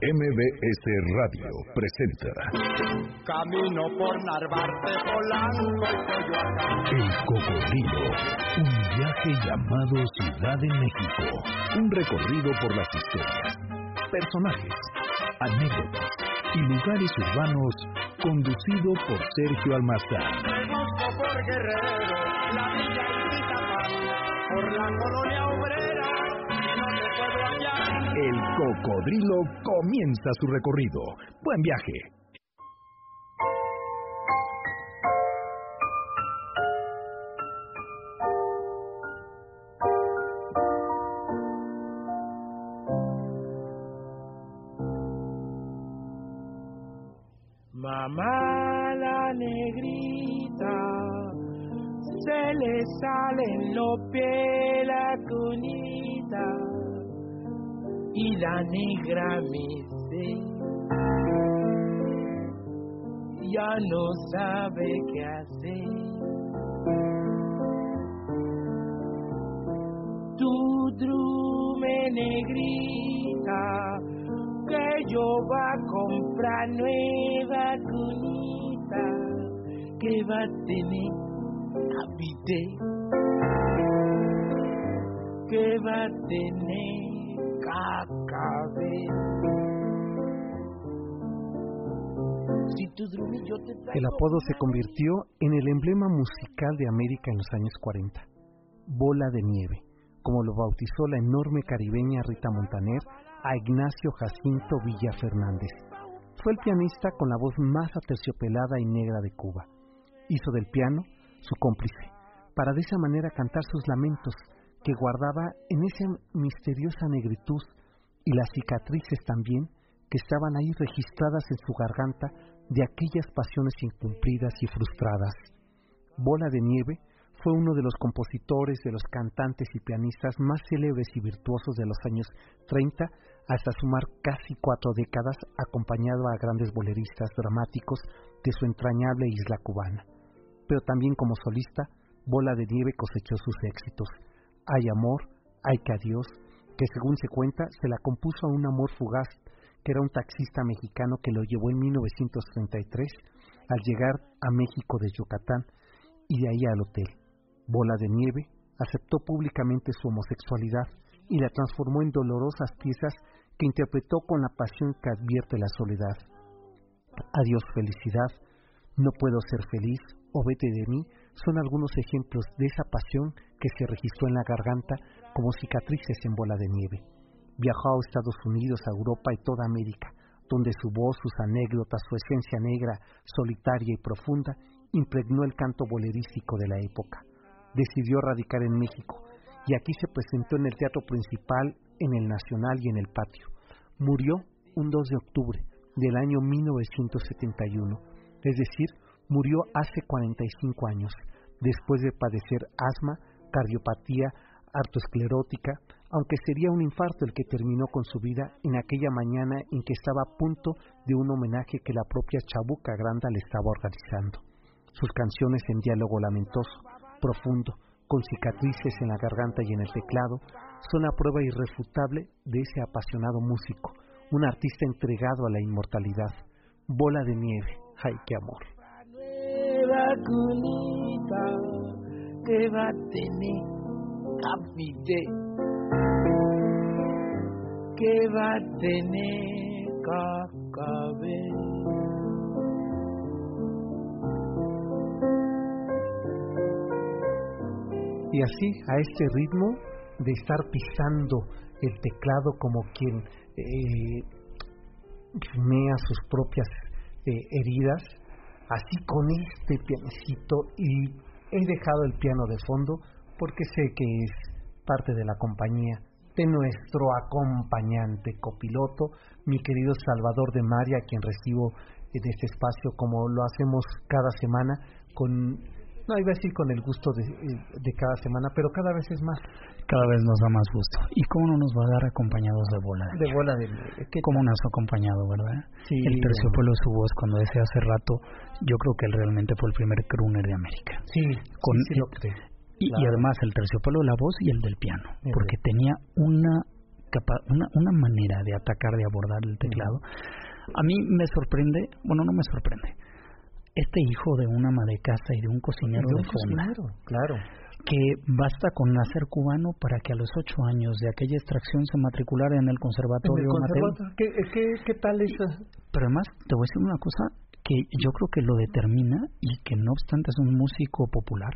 MBS Radio presenta Camino por Narvarte, Polanco y Coyoacán. El Cocodrilo, un viaje llamado Ciudad de México. Un recorrido por las historias, personajes, anécdotas y lugares urbanos conducido por Sergio Almazán. Por Guerrero, la villa por la colonia obrera, El Cocodrilo comienza su recorrido. Buen viaje. Mamá la negrita, se le sale en los pies la negra me ya no sabe qué hacer. Tu drume negrita, que yo va a comprar nueva cunita que va a tener habité, que va a tener El apodo se convirtió en el emblema musical de América en los años 40. Bola de nieve, como lo bautizó la enorme caribeña Rita Montaner a Ignacio Jacinto Villa Fernández. Fue el pianista con la voz más aterciopelada y negra de Cuba. Hizo del piano su cómplice, para de esa manera cantar sus lamentos que guardaba en esa misteriosa negritud y las cicatrices también que estaban ahí registradas en su garganta de aquellas pasiones incumplidas y frustradas. Bola de Nieve fue uno de los compositores, de los cantantes y pianistas más célebres y virtuosos de los años 30 hasta sumar casi cuatro décadas acompañado a grandes boleristas dramáticos de su entrañable isla cubana. Pero también como solista, Bola de Nieve cosechó sus éxitos. Hay amor, hay que adiós, que según se cuenta se la compuso a un amor fugaz, que era un taxista mexicano que lo llevó en 1933 al llegar a México de Yucatán y de ahí al hotel. Bola de Nieve aceptó públicamente su homosexualidad y la transformó en dolorosas piezas que interpretó con la pasión que advierte la soledad. Adiós felicidad, no puedo ser feliz o vete de mí son algunos ejemplos de esa pasión que se registró en la garganta como cicatrices en bola de nieve. Viajó a Estados Unidos, a Europa y toda América, donde su voz, sus anécdotas, su esencia negra, solitaria y profunda, impregnó el canto bolerístico de la época. Decidió radicar en México y aquí se presentó en el teatro principal, en el Nacional y en el Patio. Murió un 2 de octubre del año 1971, es decir, murió hace 45 años, después de padecer asma, cardiopatía, artoesclerótica, aunque sería un infarto el que terminó con su vida en aquella mañana en que estaba a punto de un homenaje que la propia Chabuca Granda le estaba organizando. Sus canciones en diálogo lamentoso, profundo, con cicatrices en la garganta y en el teclado, son la prueba irrefutable de ese apasionado músico, un artista entregado a la inmortalidad. Bola de nieve, ay qué amor. Que va a tener habité, que va a tener cacabé. Y así, a este ritmo de estar pisando el teclado como quien eh, sus propias eh, heridas, así con este pianecito y he dejado el piano de fondo porque sé que es parte de la compañía de nuestro acompañante copiloto, mi querido Salvador de María, a quien recibo en este espacio como lo hacemos cada semana con no iba a decir con el gusto de, de cada semana, pero cada vez es más. Cada vez nos da más gusto. ¿Y cómo no nos va a dar acompañados de bola? De bola de ¿qué ¿Cómo nos ha acompañado, verdad? Sí, el terciopelo de su voz, cuando decía hace rato, yo creo que él realmente fue el primer crooner de América. Sí, Con, sí, sí lo creo. y, y Claro. además el terciopelo de la voz y el del piano, porque tenía una una, una manera de atacar, de abordar el teclado. A mí me sorprende, bueno, no me sorprende, este hijo de una ama de casa y de un cocinero de, un claro que basta con nacer cubano para que a los ocho años de aquella extracción se matriculara en el conservatorio. ¿Qué, qué, qué tal eso? Pero además, te voy a decir una cosa que yo creo que lo determina y que no obstante es un músico popular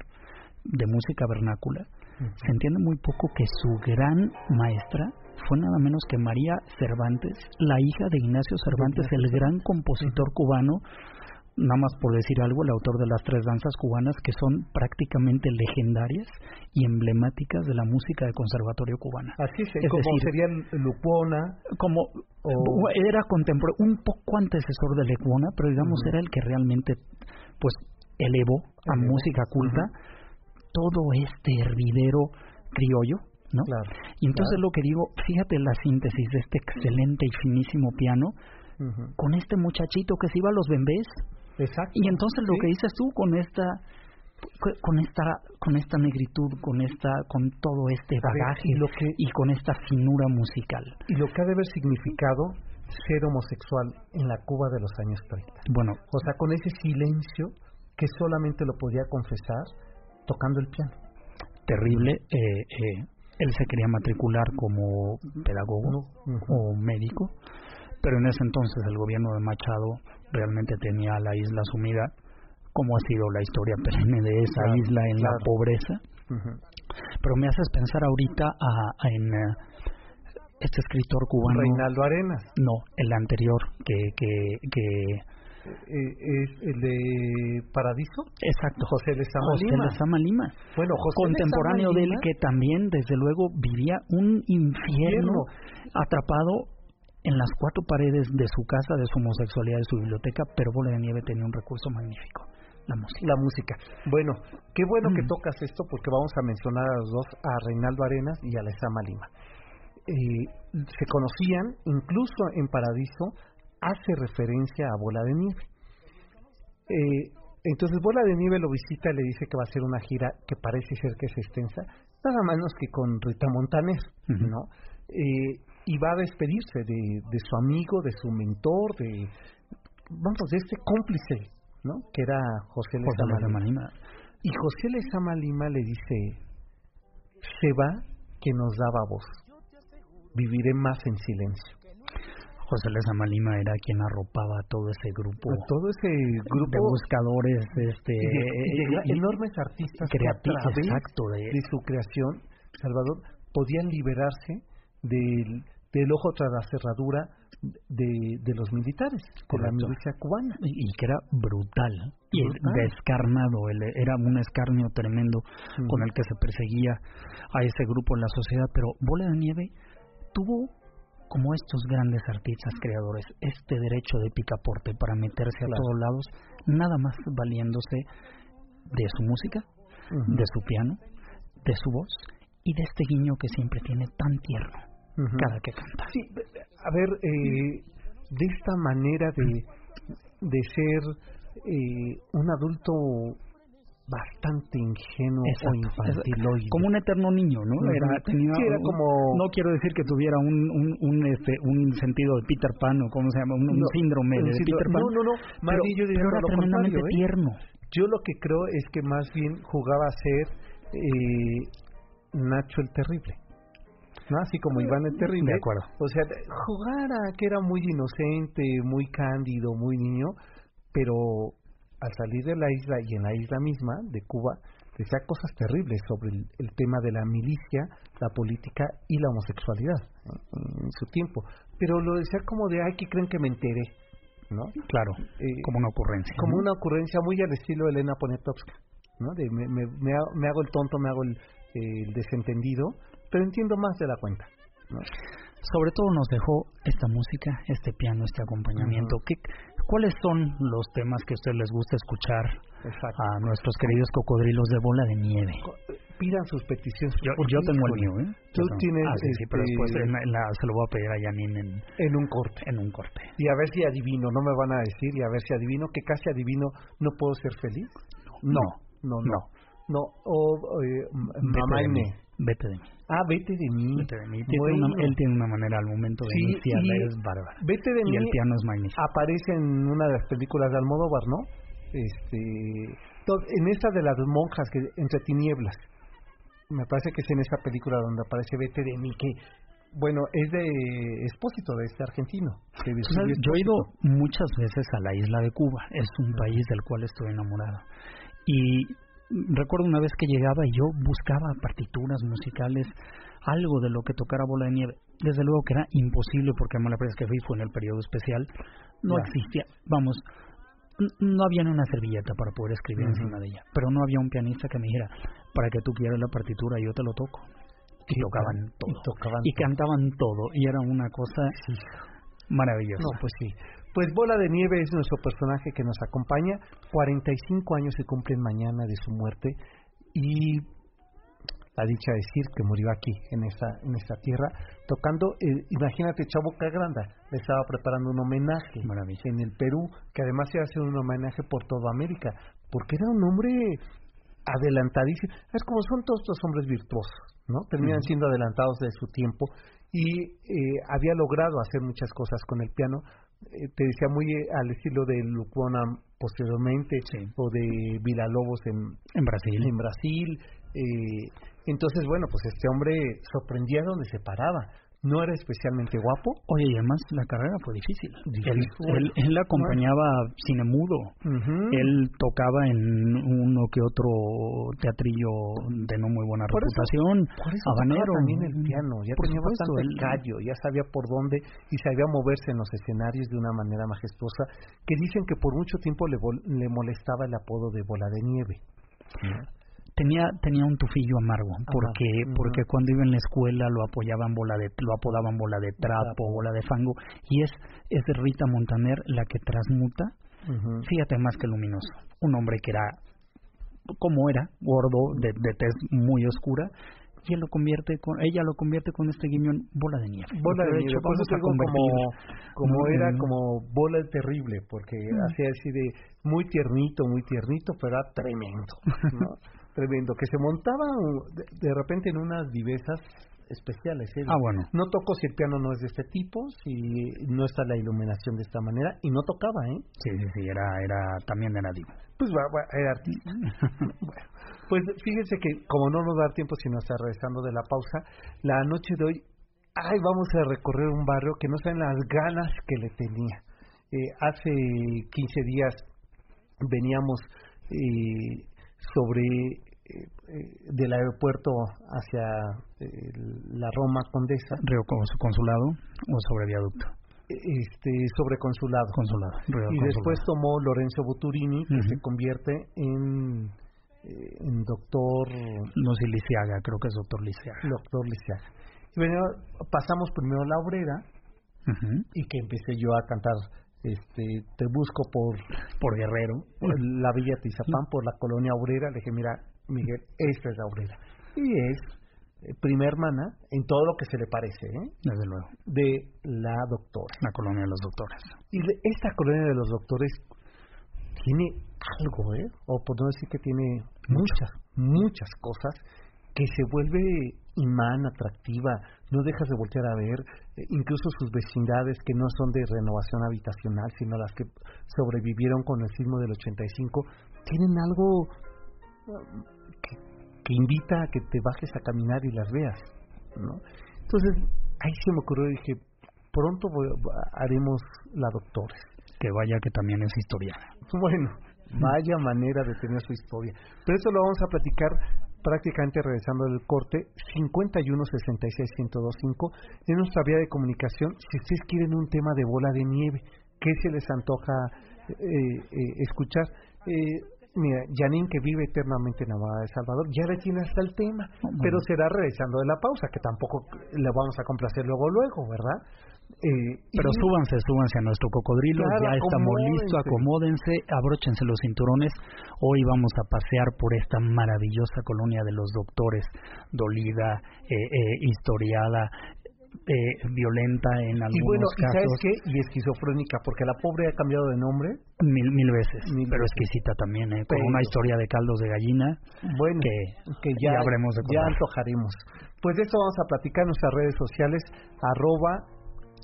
de música vernácula, se entiende muy poco que su gran maestra fue nada menos que María Cervantes, la hija de Ignacio Cervantes, el gran compositor cubano, nada más por decir algo, el autor de las tres danzas cubanas que son prácticamente legendarias y emblemáticas de la música de conservatorio cubana. Así es, como decir, sería Lucuona. Como era contemporáneo, un poco antecesor de Lecuona, pero digamos era el que realmente pues elevó a música culta todo este hervidero criollo, ¿no? Claro, y entonces lo que digo, fíjate la síntesis de este excelente y finísimo piano con este muchachito que se iba a los bembés Exacto. Y entonces lo que dices tú con esta con esta con esta negritud, con esta con todo este bagaje y, lo que, y con esta finura musical. Y lo que ha de haber significado ser homosexual en la Cuba de los años 30. Bueno, o sea, con ese silencio que solamente lo podía confesar tocando el piano. Terrible. Eh, eh, él se quería matricular como pedagogo o médico, pero en ese entonces el gobierno de Machado realmente tenía la isla sumida, como ha sido la historia perenne de esa isla en la pobreza. Pero me haces pensar ahorita a, en eh, este escritor cubano. Reinaldo Arenas. No, el anterior, que. que, que eh, ¿Es el de Paradiso? Exacto. José Lezama José Lezama Lima. Bueno, Contemporáneo de él que también, desde luego, vivía un infierno atrapado en las cuatro paredes de su casa, de su homosexualidad, de su biblioteca, pero Bola de Nieve tenía un recurso magnífico, la música. La música. Bueno, qué bueno que tocas esto porque vamos a mencionar a los dos, a Reinaldo Arenas y a Lezama Lima. Eh, se conocían, incluso en Paradiso hace referencia a Bola de Nieve. Eh, entonces Bola de Nieve lo visita y le dice que va a hacer una gira que parece ser que es extensa, nada menos que con Rita Montaner, ¿no? Eh, y va a despedirse de, de su amigo, de su mentor, de vamos, de este cómplice, ¿no? Que era José Lezama Lima. Y José Lezama Lima le dice, se va que nos daba voz, viviré más en silencio. José Lezama Lima era quien arropaba a todo ese grupo, a todo ese grupo de buscadores, este, enormes artistas creativos, exacto, de, de su creación, Salvador, podían liberarse del, del ojo tras la cerradura de, de los militares, con la milicia cubana. Y, que era brutal, y descarnado, era un escarnio tremendo con el que se perseguía a ese grupo en la sociedad, pero Bola de Nieve tuvo como estos grandes artistas creadores, este derecho de picaporte para meterse a todos lados, nada más valiéndose de su música, de su piano, de su voz y de este guiño que siempre tiene tan tierno cada que canta. Sí, a ver, eh, de esta manera de, de ser eh, un adulto bastante ingenuo o infantiloide. Como un eterno niño, ¿no? Era, tenía, era como... No quiero decir que tuviera un, un, un, este, un sentido de Peter Pan o cómo se llama, un, síndrome de Peter Pan. No, no, no, más pero, bien yo pero era tremendamente ¿eh? tierno. Yo lo que creo es que más bien jugaba a ser eh, Nacho el Terrible. ¿No? Así como Iván el Terrible. De acuerdo. O sea, jugar a que era muy inocente, muy cándido, muy niño, pero al salir de la isla y en la isla misma de Cuba, decía cosas terribles sobre el, tema de la milicia, la política y la homosexualidad en, su tiempo. Pero lo decía como de, ay, que creen que me enteré, ¿no? Claro, eh, como una ocurrencia. Como una ocurrencia muy al estilo de Elena Poniatowska, ¿no? De me, me, me, hago el tonto, me hago el, el desentendido, pero entiendo más de la cuenta. Sobre todo nos dejó esta música, este piano, este acompañamiento. ¿Qué, ¿Cuáles son los temas que a ustedes les gusta escuchar a nuestros queridos cocodrilos de bola de nieve? Pidan sus peticiones. Yo, yo tengo el mío, ¿eh? Tú tienes. Ah, sí, sí, pero después se lo voy a pedir a Janine en, en un corte. En un corte. Y a ver si adivino, no me van a decir, y a ver si adivino, que casi adivino, ¿no puedo ser feliz? No, no, no. no. no. o eh, Mamá Vete de mí. Ah, vete de mí. Vete de mí. él tiene una manera al momento de iniciar, es bárbara. Vete de mí. Y el piano es magnífico. Aparece en una de las películas de Almodóvar, ¿no? Este, en esta de las monjas que entre tinieblas. Me parece que es en esa película donde aparece Vete de mí, que bueno, es de expósito de este argentino. yo he ido muchas veces a la isla de Cuba, es un país del cual estoy enamorado. Y recuerdo una vez que llegaba y yo buscaba partituras musicales, algo de lo que tocara bola de nieve. Desde luego que era imposible porque la vez que fui fue en el periodo especial, no existía, vamos, no había una servilleta para poder escribir encima de ella, pero no había un pianista que me dijera, para que tú quieras la partitura yo te lo toco. Y tocaban todo. Y, cantaban todo. Y era una cosa maravillosa. No, pues sí. Pues Bola de Nieve es nuestro personaje que nos acompaña. 45 años se cumplen mañana de su muerte y la dicha decir que murió aquí, en esta, en esta tierra, tocando, eh, imagínate, Chavo Cagranda, le estaba preparando un homenaje en el Perú, que además se hace un homenaje por toda América, porque era un hombre adelantadísimo. Es como son todos los hombres virtuosos, ¿no? Terminan siendo adelantados de su tiempo y eh, había logrado hacer muchas cosas con el piano, eh, te decía muy eh, al estilo de Lucona posteriormente o de Villalobos en, en Brasil. En Brasil. Eh, entonces, bueno, pues este hombre sorprendía donde se paraba no era especialmente guapo. Oye, y además la carrera fue difícil. Él, él, acompañaba cine mudo. Él tocaba en uno que otro teatrillo de no muy buena reputación. por eso habanero. también el piano. Ya tenía bastante callo, ya sabía por dónde y sabía moverse en los escenarios de una manera majestuosa. Que dicen que por mucho tiempo le, le molestaba el apodo de bola de nieve tenía tenía un tufillo amargo porque porque cuando iba en la escuela lo apoyaban bola de lo apodaban bola de trapo bola de fango y es es Rita Montaner la que transmuta fíjate más que luminoso un hombre que era como era gordo de, de tez muy oscura y él lo convierte con ella lo convierte con este guiñón bola de nieve. Bola de, nieve vamos a como como era como bola terrible porque hacía así de muy tiernito muy tiernito pero era tremendo ¿no? tremendo, que se montaba de, repente en unas vivezas especiales. ¿eh? Ah, bueno. No toco si el piano no es de este tipo, si no está la iluminación de esta manera, y no tocaba, ¿eh? Sí, sí, sí, era, era también era divo. Pues bueno, era artista. bueno, pues fíjense que como no nos da tiempo, sino está regresando de la pausa, la noche de hoy, ay, vamos a recorrer un barrio que no saben las ganas que le tenía. Eh, hace 15 días veníamos eh, sobre eh, eh, del aeropuerto hacia eh, la Roma Condesa. Río Consulado o sobre viaducto. Este, sobre consulado. Consulado. y después tomó Lorenzo Buturini, que se convierte en, en doctor. No sé, Lisiaga, creo que es doctor Lisiaga. Doctor Lisiaga. Y bueno, pasamos primero la obrera y que empecé yo a cantar este, te busco por, por Guerrero, por la Villa Tizapán, por la colonia obrera. Le dije, mira, Miguel, esta es la obrera. Y es eh, prima hermana en todo lo que se le parece, ¿eh? Desde luego. De la doctora. La colonia de los doctores. Y esta colonia de los doctores tiene algo, ¿eh? O por no decir que tiene muchas, muchas cosas que se vuelve imán, atractiva, no dejas de voltear a ver, eh, incluso sus vecindades que no son de renovación habitacional, sino las que sobrevivieron con el sismo del 85, tienen algo um, que, que invita a que te bajes a caminar y las veas, ¿no? Entonces, ahí se me ocurrió y dije, pronto haremos la doctora. Que vaya que también es historiana. Bueno, vaya manera de tener su historia. Pero eso lo vamos a platicar prácticamente regresando del corte, 51 66 1025 en nuestra vía de comunicación. Si ustedes quieren un tema de bola de nieve, ¿qué se les antoja eh, eh, escuchar? Eh, mira, Janine, que vive eternamente enamorada de Salvador, ya le tiene hasta el tema, pero será regresando de la pausa, que tampoco le vamos a complacer luego, luego, ¿verdad? Eh, Pero súbanse, súbanse a nuestro cocodrilo, ya estamos listos, acomódense, abróchense los cinturones. Hoy vamos a pasear por esta maravillosa colonia de los doctores, dolida, eh, eh, historiada, eh, violenta en algunos y bueno, casos. ¿y sabes qué? Y esquizofrénica, porque la pobre ha cambiado de nombre. Mil, mil veces, pero exquisita también, ¿eh? con una historia de caldos de gallina bueno, que, que ya, habremos de ya antojaremos. Pues de eso vamos a platicar en nuestras redes sociales, arroba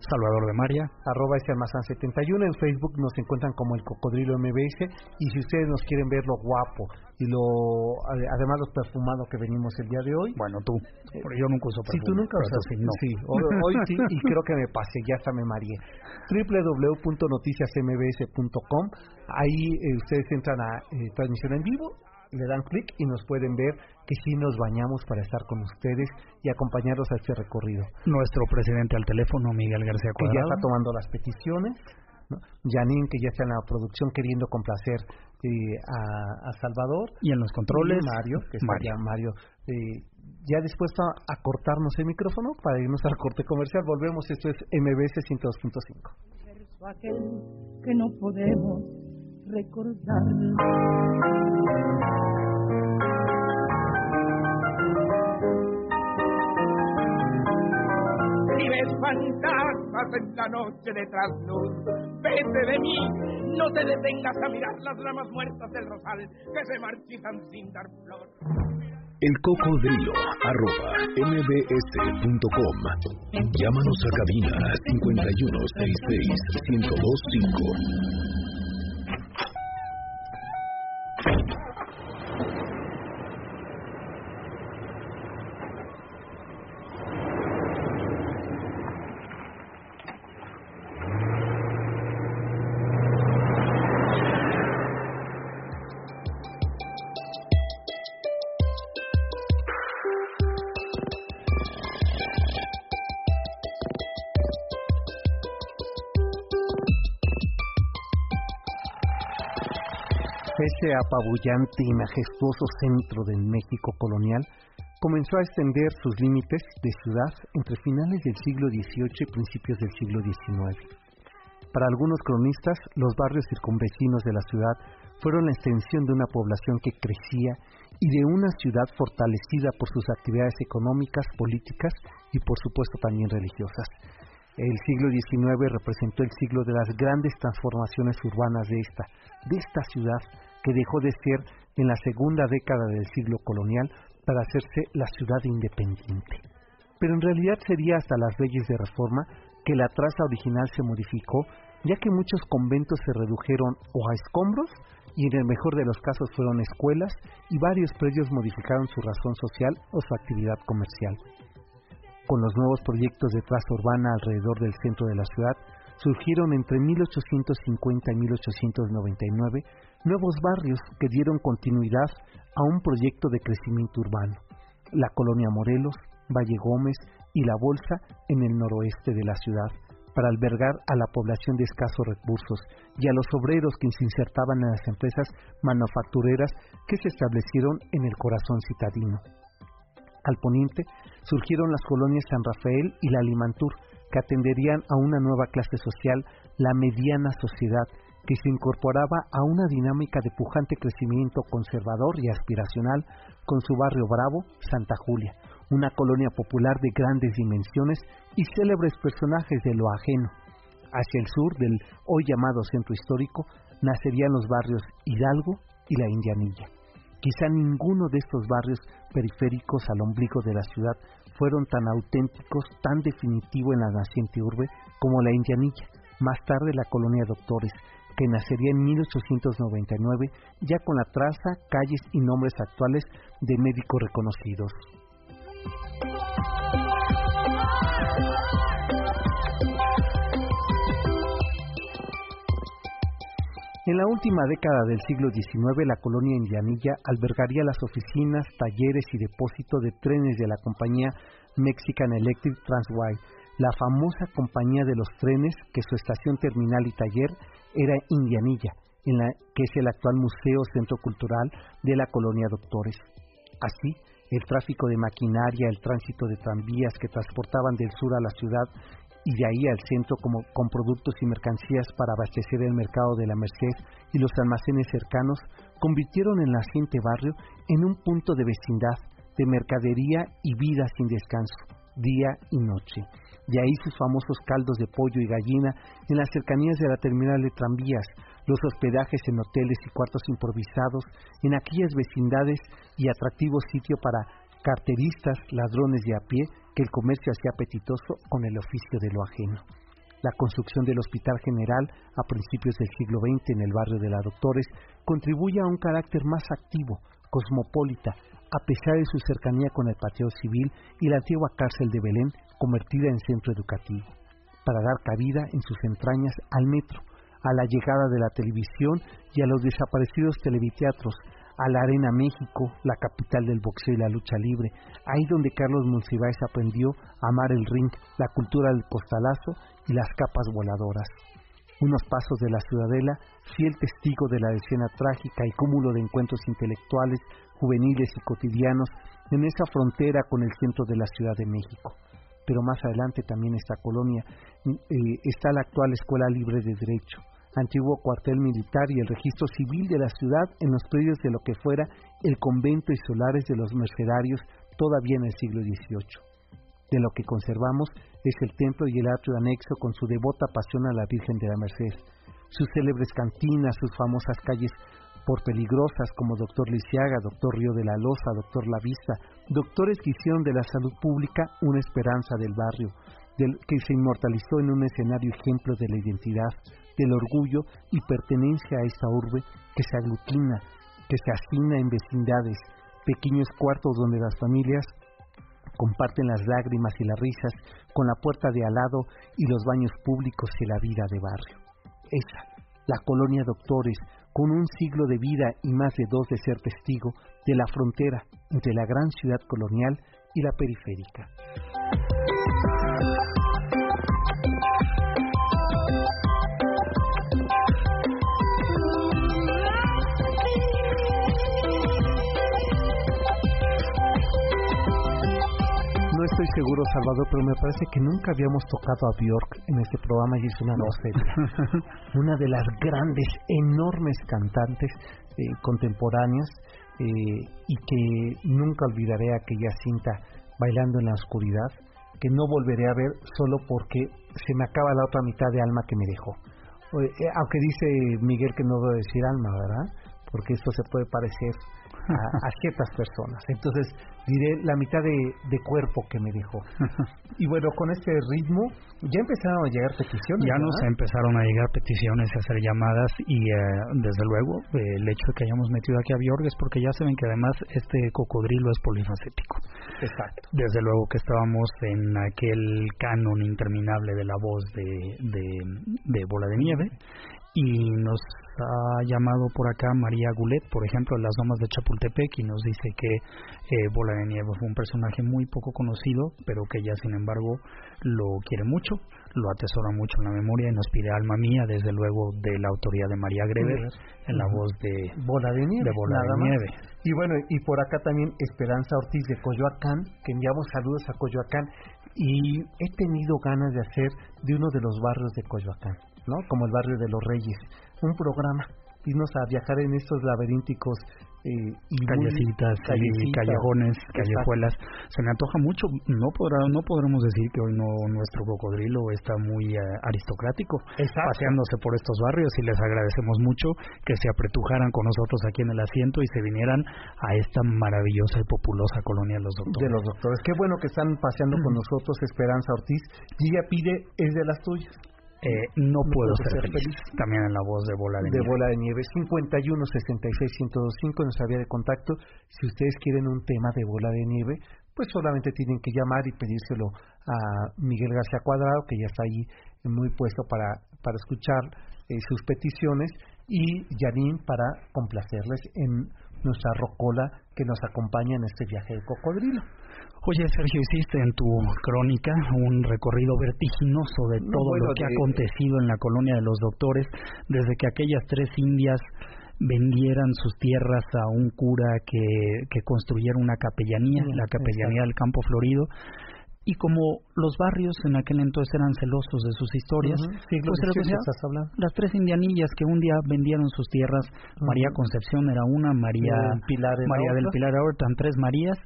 Salvador de María. Arroba almazán 71 En Facebook nos encuentran como el Cocodrilo MBS. Y si ustedes nos quieren ver lo guapo y lo además lo perfumado que venimos el día de hoy. Bueno, tú. Porque yo nunca uso perfume. Sí, tú nunca usas. Sí, no. sí hoy, sí. Y creo que me pasé. Ya hasta me mareé. www.noticiasmbs.com. Ahí eh, ustedes entran a eh, transmisión en vivo le dan clic y nos pueden ver que sí nos bañamos para estar con ustedes y acompañarlos a este recorrido. Nuestro presidente al teléfono, Miguel García Cuadrado. Que ya está tomando las peticiones. ¿no? Janine, que ya está en la producción queriendo complacer eh, a, Salvador. Y en los controles. Mario, que está Mario. Ya, Mario eh, ya dispuesto a, cortarnos el micrófono para irnos al corte comercial. Volvemos, esto es MBS 102.5. Aquel que no podemos recordar. Si ves fantasmas en la noche de trasluz, vete de mí, no te detengas a mirar las ramas muertas del rosal que se marchitan sin dar flor. El cocodrilo, arroba mbs.com. Llámanos a cabina 5166 1025. Apabullante y majestuoso centro del México colonial comenzó a extender sus límites de ciudad entre finales del siglo XVIII y principios del siglo XIX. Para algunos cronistas, los barrios circunvecinos de la ciudad fueron la extensión de una población que crecía y de una ciudad fortalecida por sus actividades económicas, políticas y por supuesto también religiosas. El siglo XIX representó el siglo de las grandes transformaciones urbanas de esta, de esta ciudad que dejó de ser en la segunda década del siglo colonial para hacerse la ciudad independiente. Pero en realidad sería hasta las leyes de reforma que la traza original se modificó, ya que muchos conventos se redujeron o a escombros y en el mejor de los casos fueron escuelas y varios predios modificaron su razón social o su actividad comercial. Con los nuevos proyectos de traza urbana alrededor del centro de la ciudad, surgieron entre 1850 y 1899 nuevos barrios que dieron continuidad a un proyecto de crecimiento urbano. La colonia Morelos, Valle Gómez y La Bolsa en el noroeste de la ciudad, para albergar a la población de escasos recursos y a los obreros que se insertaban en las empresas manufactureras que se establecieron en el corazón citadino. Al poniente surgieron las colonias San Rafael y la Limantur, que atenderían a una nueva clase social, la mediana sociedad, que se incorporaba a una dinámica de pujante crecimiento conservador y aspiracional con su barrio Bravo, Santa Julia, una colonia popular de grandes dimensiones y célebres personajes de lo ajeno. Hacia el sur del hoy llamado centro histórico nacerían los barrios Hidalgo y la Indianilla. Quizá ninguno de estos barrios periféricos al ombligo de la ciudad fueron tan auténticos, tan definitivo en la naciente urbe como la Indianilla, más tarde la colonia Doctores, que nacería en 1899 ya con la traza, calles y nombres actuales de médicos reconocidos. En la última década del siglo XIX, la colonia indianilla albergaría las oficinas, talleres y depósito de trenes de la compañía Mexican Electric Transway, la famosa compañía de los trenes que su estación terminal y taller era Indianilla, en la que es el actual Museo Centro Cultural de la colonia Doctores. Así, el tráfico de maquinaria, el tránsito de tranvías que transportaban del sur a la ciudad y de ahí al centro como, con productos y mercancías para abastecer el mercado de la Merced y los almacenes cercanos, convirtieron el naciente barrio en un punto de vecindad, de mercadería y vida sin descanso, día y noche. De ahí sus famosos caldos de pollo y gallina en las cercanías de la terminal de tranvías, los hospedajes en hoteles y cuartos improvisados en aquellas vecindades y atractivo sitio para carteristas, ladrones de a pie que el comercio hacía apetitoso con el oficio de lo ajeno. La construcción del Hospital General a principios del siglo XX en el barrio de la Doctores contribuye a un carácter más activo, cosmopolita, a pesar de su cercanía con el patio civil y la antigua cárcel de Belén, convertida en centro educativo, para dar cabida en sus entrañas al metro, a la llegada de la televisión y a los desaparecidos televiteatros, a la Arena México, la capital del boxeo y la lucha libre, ahí donde Carlos Monsiváis aprendió a amar el ring, la cultura del postalazo y las capas voladoras. Unos pasos de la ciudadela, fiel testigo de la escena trágica y cúmulo de encuentros intelectuales, juveniles y cotidianos en esa frontera con el centro de la Ciudad de México. Pero más adelante también esta colonia eh, está la actual Escuela Libre de Derecho, antiguo cuartel militar y el registro civil de la ciudad en los predios de lo que fuera el convento y solares de los mercedarios todavía en el siglo XVIII. De lo que conservamos es el templo y el atrio anexo con su devota pasión a la Virgen de la Merced, sus célebres cantinas, sus famosas calles por peligrosas como Doctor Lisiaga, Doctor Río de la Loza, Doctor La Vista, doctores que de la salud pública una esperanza del barrio, del, que se inmortalizó en un escenario ejemplo de la identidad, del orgullo y pertenencia a esta urbe que se aglutina, que se hacina en vecindades, pequeños cuartos donde las familias comparten las lágrimas y las risas con la puerta de al lado y los baños públicos y la vida de barrio. Esa, la colonia Doctores, con un siglo de vida y más de dos de ser testigo de la frontera entre la gran ciudad colonial y la periférica. No estoy seguro, Salvador, pero me parece que nunca habíamos tocado a Bjork en este programa y es una no. una de las grandes, enormes cantantes eh, contemporáneas eh, y que nunca olvidaré aquella cinta bailando en la oscuridad, que no volveré a ver solo porque se me acaba la otra mitad de alma que me dejó. Eh, aunque dice Miguel que no debo decir alma, ¿verdad? Porque esto se puede parecer a, ciertas personas. Entonces diré la mitad de, de, cuerpo que me dejó. Y bueno, con este ritmo ya empezaron a llegar peticiones. Ya nos empezaron a llegar peticiones, a hacer llamadas y eh, desde luego el hecho de que hayamos metido aquí a Bjorg es porque ya saben que además este cocodrilo es polifacético. Exacto. Desde luego que estábamos en aquel canon interminable de la voz de, de, de Bola de Nieve y nos ha llamado por acá María Gulet, por ejemplo, de las Domas de Chapultepec, y nos dice que eh, Bola de Nieve fue un personaje muy poco conocido, pero que ella, sin embargo, lo quiere mucho, lo atesora mucho en la memoria y nos pide Alma Mía, desde luego, de la autoría de María Greber, en la voz de Bola de Nieve. De Bola de Nieve. Y bueno, y por acá también Esperanza Ortiz de Coyoacán, que enviamos saludos a Coyoacán, y he tenido ganas de hacer de uno de los barrios de Coyoacán ¿no? Como el barrio de los Reyes, un programa, irnos a viajar en estos laberínticos eh, y callecitas, y callejones, callejuelas. Se me antoja mucho. No podrá, no podremos decir que hoy no nuestro cocodrilo está muy eh, aristocrático, paseándose por estos barrios y les agradecemos mucho que se apretujaran con nosotros aquí en el asiento y se vinieran a esta maravillosa y populosa colonia de los doctores. De los doctores. Qué bueno que están paseando con nosotros Esperanza Ortiz. Y ella pide es de las tuyas. Eh, no, puedo ser, feliz. También en la voz de Bola de, de Nieve. Bola de Nieve. 51 66 1025 nuestra vía de contacto. Si ustedes quieren un tema de Bola de Nieve, pues solamente tienen que llamar y pedírselo a Miguel García Cuadrado, que ya está ahí muy puesto para, para escuchar eh, sus peticiones, y Janine para complacerles en nuestra rocola que nos acompaña en este viaje de cocodrilo. Oye, Sergio, hiciste en tu crónica un recorrido vertiginoso de todo lo que ha acontecido en la colonia de los doctores, desde que aquellas tres indias vendieran sus tierras a un cura que, que construyera una capellanía, la capellanía del Campo Florido, y como los barrios en aquel entonces eran celosos de sus historias, pues las tres indianillas que un día vendieron sus tierras, María Concepción era una, María, Pilar María del Pilar ahora, eran tres Marías,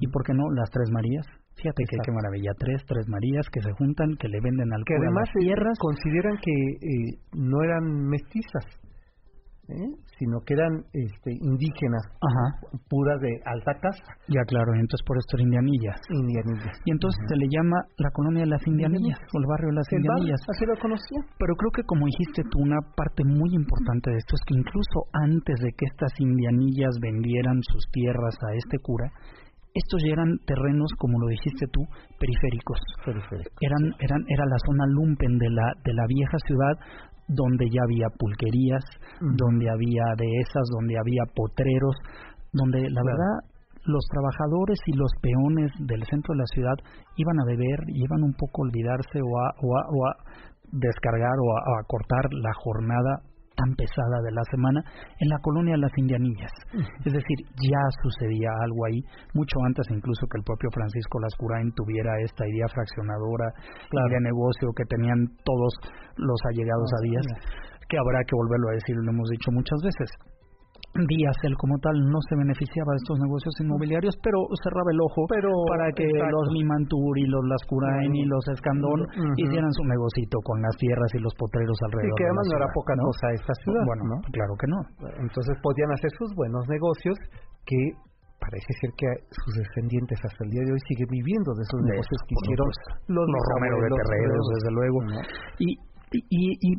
y por qué no las tres Marías, Fíjate que qué maravilla, tres, tres Marías que se juntan, que le venden al que además tierras. consideran que eh, no eran mestizas, ¿eh? sino que eran este, indígenas, puras de alta casa. Ya, claro, y entonces por esto indianillas. Indianillas. Y entonces se le llama la colonia de las indianillas, o el barrio de las indianillas. así lo conocía. Pero creo que como dijiste tú, una parte muy importante de esto es que incluso antes de que estas indianillas vendieran sus tierras a este cura, estos ya eran terrenos, como lo dijiste tú, periféricos. periféricos. Eran, eran, era la zona lumpen de la, de la vieja ciudad, donde ya había pulquerías, donde había dehesas, donde había potreros, donde la verdad los trabajadores y los peones del centro de la ciudad iban a beber, iban un poco a olvidarse o a, o a, descargar o a, cortar la jornada tan pesada de la semana en la colonia de las Indianillas. Es decir, ya sucedía algo ahí, mucho antes incluso que el propio Francisco Lascurain tuviera esta idea fraccionadora de negocio que tenían todos los allegados a Díaz, que habrá que volverlo a decir, lo hemos dicho muchas veces. Díaz, él como tal, no se beneficiaba de estos negocios inmobiliarios, pero cerraba el ojo para que los Limantur y los Lascurain y los Escandón hicieran su negocito con las tierras y los potreros alrededor. Y que además no era poca cosa esta ciudad. Bueno, ¿no? claro que no. Entonces podían hacer sus buenos negocios que parece ser que sus descendientes hasta el día de hoy siguen viviendo de esos negocios que hicieron los, los Romero de Terreros, desde luego. Y, y, y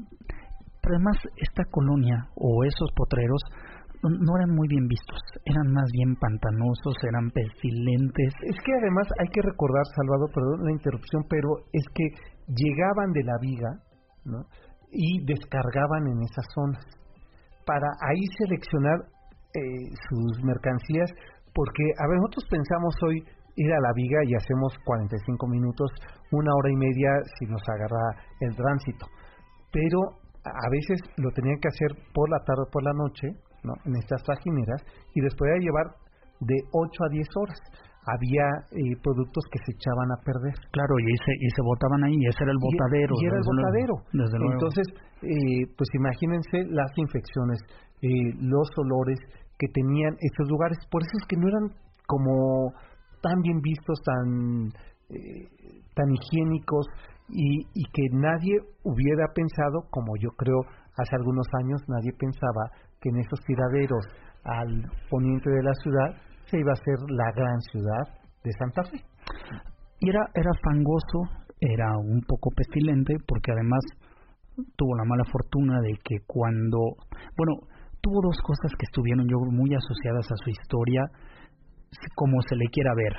además esta colonia o esos potreros no eran muy bien vistos, eran más bien pantanosos, eran pestilentes. Es que además hay que recordar, Salvador, perdón la interrupción, pero es que llegaban de la viga ¿no? y descargaban en esas zonas para ahí seleccionar eh, sus mercancías, porque, a ver, nosotros pensamos hoy ir a la viga y hacemos 45 minutos, una hora y media si nos agarra el tránsito, pero a veces lo tenían que hacer por la tarde o por la noche, en estas trajineras y después de llevar de 8 a 10 horas. Había eh, productos que se echaban a perder. Claro, y se, y se botaban ahí, ese era el botadero. Y, era el botadero. desde luego. Entonces, eh, pues imagínense las infecciones, eh, los olores que tenían estos lugares. Por eso es que no eran como tan bien vistos, tan, tan higiénicos y, y que nadie hubiera pensado, como yo creo hace algunos años, nadie pensaba que en esos tiraderos al poniente de la ciudad se iba a hacer la gran ciudad de Santa Fe. Y era, era fangoso, era un poco pestilente, porque además tuvo la mala fortuna de que cuando, bueno, tuvo dos cosas que estuvieron yo muy asociadas a su historia, como se le quiera ver,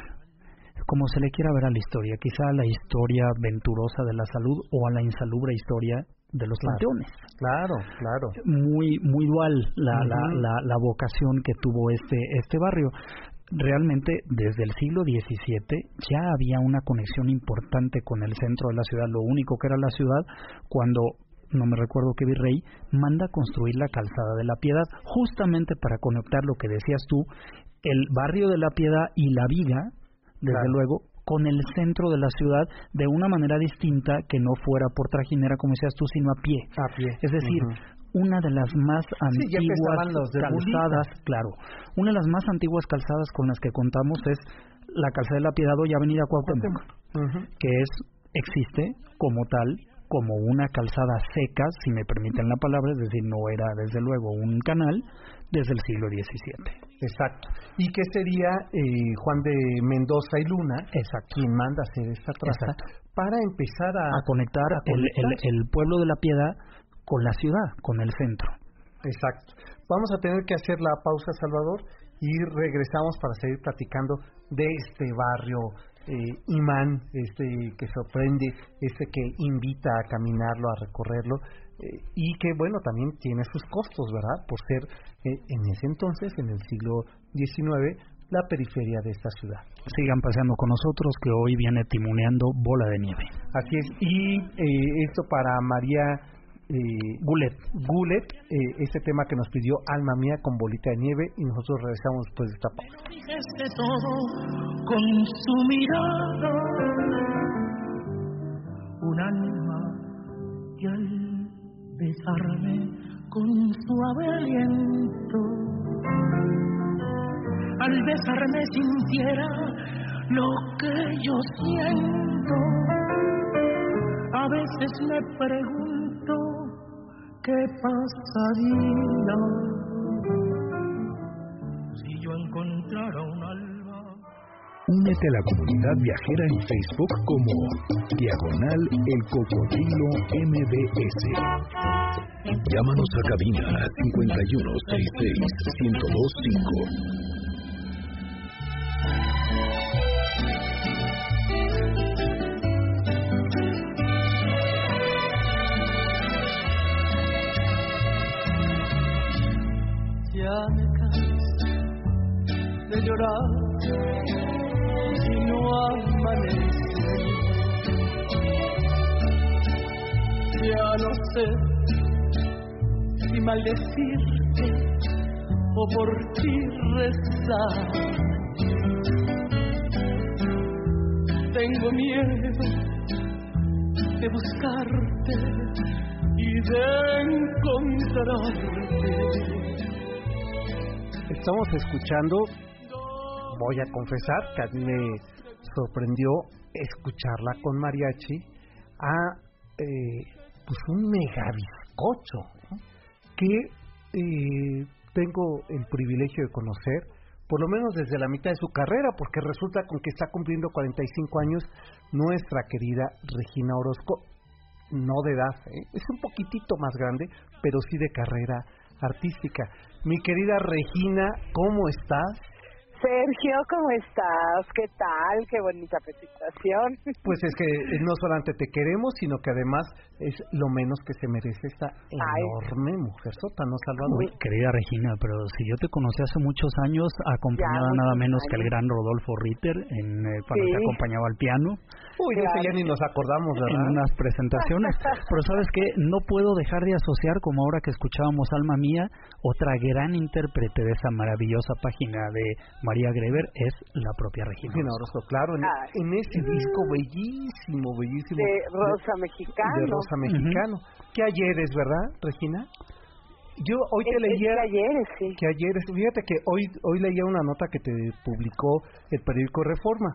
como se le quiera ver a la historia, quizá a la historia venturosa de la salud o a la insalubre historia de los panteones. Claro, claro. Muy, muy dual la, la, la, la, vocación que tuvo este, este barrio. Realmente desde el siglo XVII ya había una conexión importante con el centro de la ciudad. Lo único que era la ciudad cuando no me recuerdo qué virrey, manda construir la calzada de la piedad, justamente para conectar lo que decías tú, el barrio de la piedad y la viga, desde luego, con el centro de la ciudad de una manera distinta que no fuera por trajinera, como decías tú, sino a pie. A pie. Es decir, una de las más antiguas calzadas, claro, una de las más antiguas calzadas con las que contamos es la calzada de la Piedad hoy Avenida Cuauhtémoc, que es existe como tal como una calzada seca, si me permiten la palabra, es decir, no era desde luego un canal desde el siglo XVII. Exacto. Y que sería eh, Juan de Mendoza y Luna, Exacto. quien manda hacer esta traza para empezar a, conectar, el, el, pueblo de la Piedad con la ciudad, con el centro. Exacto. Vamos a tener que hacer la pausa, Salvador, y regresamos para seguir platicando de este barrio eh, imán, este que sorprende, este que invita a caminarlo, a recorrerlo, eh, y que bueno, también tiene sus costos, ¿verdad? Por ser eh, en ese entonces, en el siglo XIX, la periferia de esta ciudad. Sigan paseando con nosotros que hoy viene timoneando Bola de Nieve. Así es, y eh, esto para María eh, Gulet, Gulet este tema que nos pidió Alma Mía con Bolita de Nieve y nosotros regresamos después de esta pausa. todo con su mirada, un alma que al besarme con suave aliento. Al besarme sintiera lo que yo siento. A veces me pregunto qué pasaría si yo encontrara un. Únete a la comunidad viajera en Facebook como Diagonal El Cocodrilo MBS. Llámanos a cabina 5166 1025. Maldecirte o por ti rezar. Tengo miedo de buscarte y de encontrarte. Estamos escuchando voy a confesar que a mí me sorprendió escucharla con mariachi a eh, pues un mega bizcocho que eh, tengo el privilegio de conocer por lo menos desde la mitad de su carrera porque resulta con que está cumpliendo 45 años nuestra querida Regina Orozco no de edad, ¿eh? es un poquitito más grande, pero sí de carrera artística. Mi querida Regina, ¿cómo estás? Sergio, ¿cómo estás? ¿Qué tal? Qué bonita presentación. Pues es que no solamente te queremos, sino que además es lo menos que se merece esta enorme mujer sota, ¿no, Salvador? querida Regina, pero si yo te conocí hace muchos años, acompañada nada menos que el gran Rodolfo Ritter, en, eh, cuando te acompañaba al piano. Uy, ya ni nos acordamos, ¿verdad? En unas presentaciones. pero sabes que no puedo dejar de asociar, como ahora que escuchábamos Alma Mía, otra gran intérprete de esa maravillosa página de María Greber es la propia Regina. Orozco, claro, en, ese disco bellísimo, bellísimo. De Rosa Mexicano. De Rosa Mexicano. Que ayer es, ¿verdad, Regina? Yo hoy te leía que ayer, sí. que ayer, fíjate que hoy hoy leía una nota que te publicó el periódico Reforma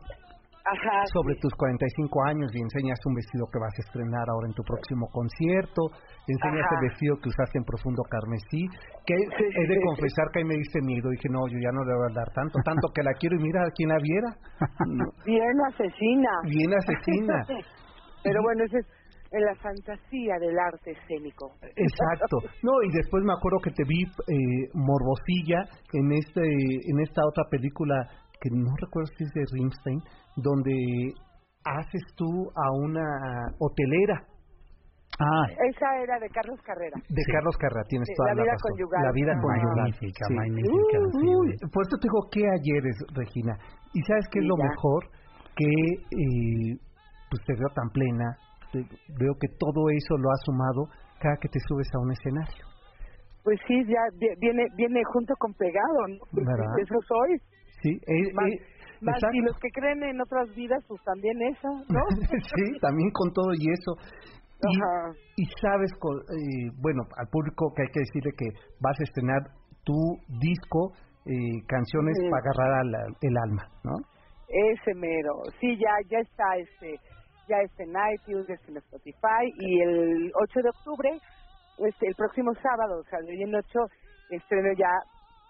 sobre tus 45 años y enseñas un vestido que vas a estrenar ahora en tu próximo concierto, enseñas el vestido que usaste en profundo carmesí, que he de confesar que ahí me diste miedo, dije, no, yo ya no le voy a dar tanto, tanto que la quiero y mira a quién la viera. Bien asesina. Bien asesina. Pero bueno, ese es en la fantasía del arte escénico. Exacto. No, y después me acuerdo que te vi eh, morbosilla en este en esta otra película que no recuerdo si es de Rimstein, donde haces tú a una hotelera. Ah, esa era de Carlos Carrera. De Carlos Carrera, tienes toda la, vida razón. Conyugal. La vida conyugal. Magnífica, magnífica. Uh, por eso te digo, ¿qué ayeres, Regina? Y sabes qué es lo mejor, que eh, pues te veo tan plena, veo que todo eso lo has sumado cada que te subes a un escenario. Pues sí, ya viene viene junto con pegado, ¿no? Pues eso soy. Sí, eh, más, y los que creen en otras vidas, pues también esa, ¿no? sí, también con todo y eso. Y, y sabes, eh, bueno, al público que hay que decirle que vas a estrenar tu disco, eh, canciones para agarrar el alma, ¿no? Ese mero, sí, ya ya está este, ya está en iTunes, ya está en Spotify y el 8 de octubre, este, el próximo sábado, o sea, el 8, estreno ya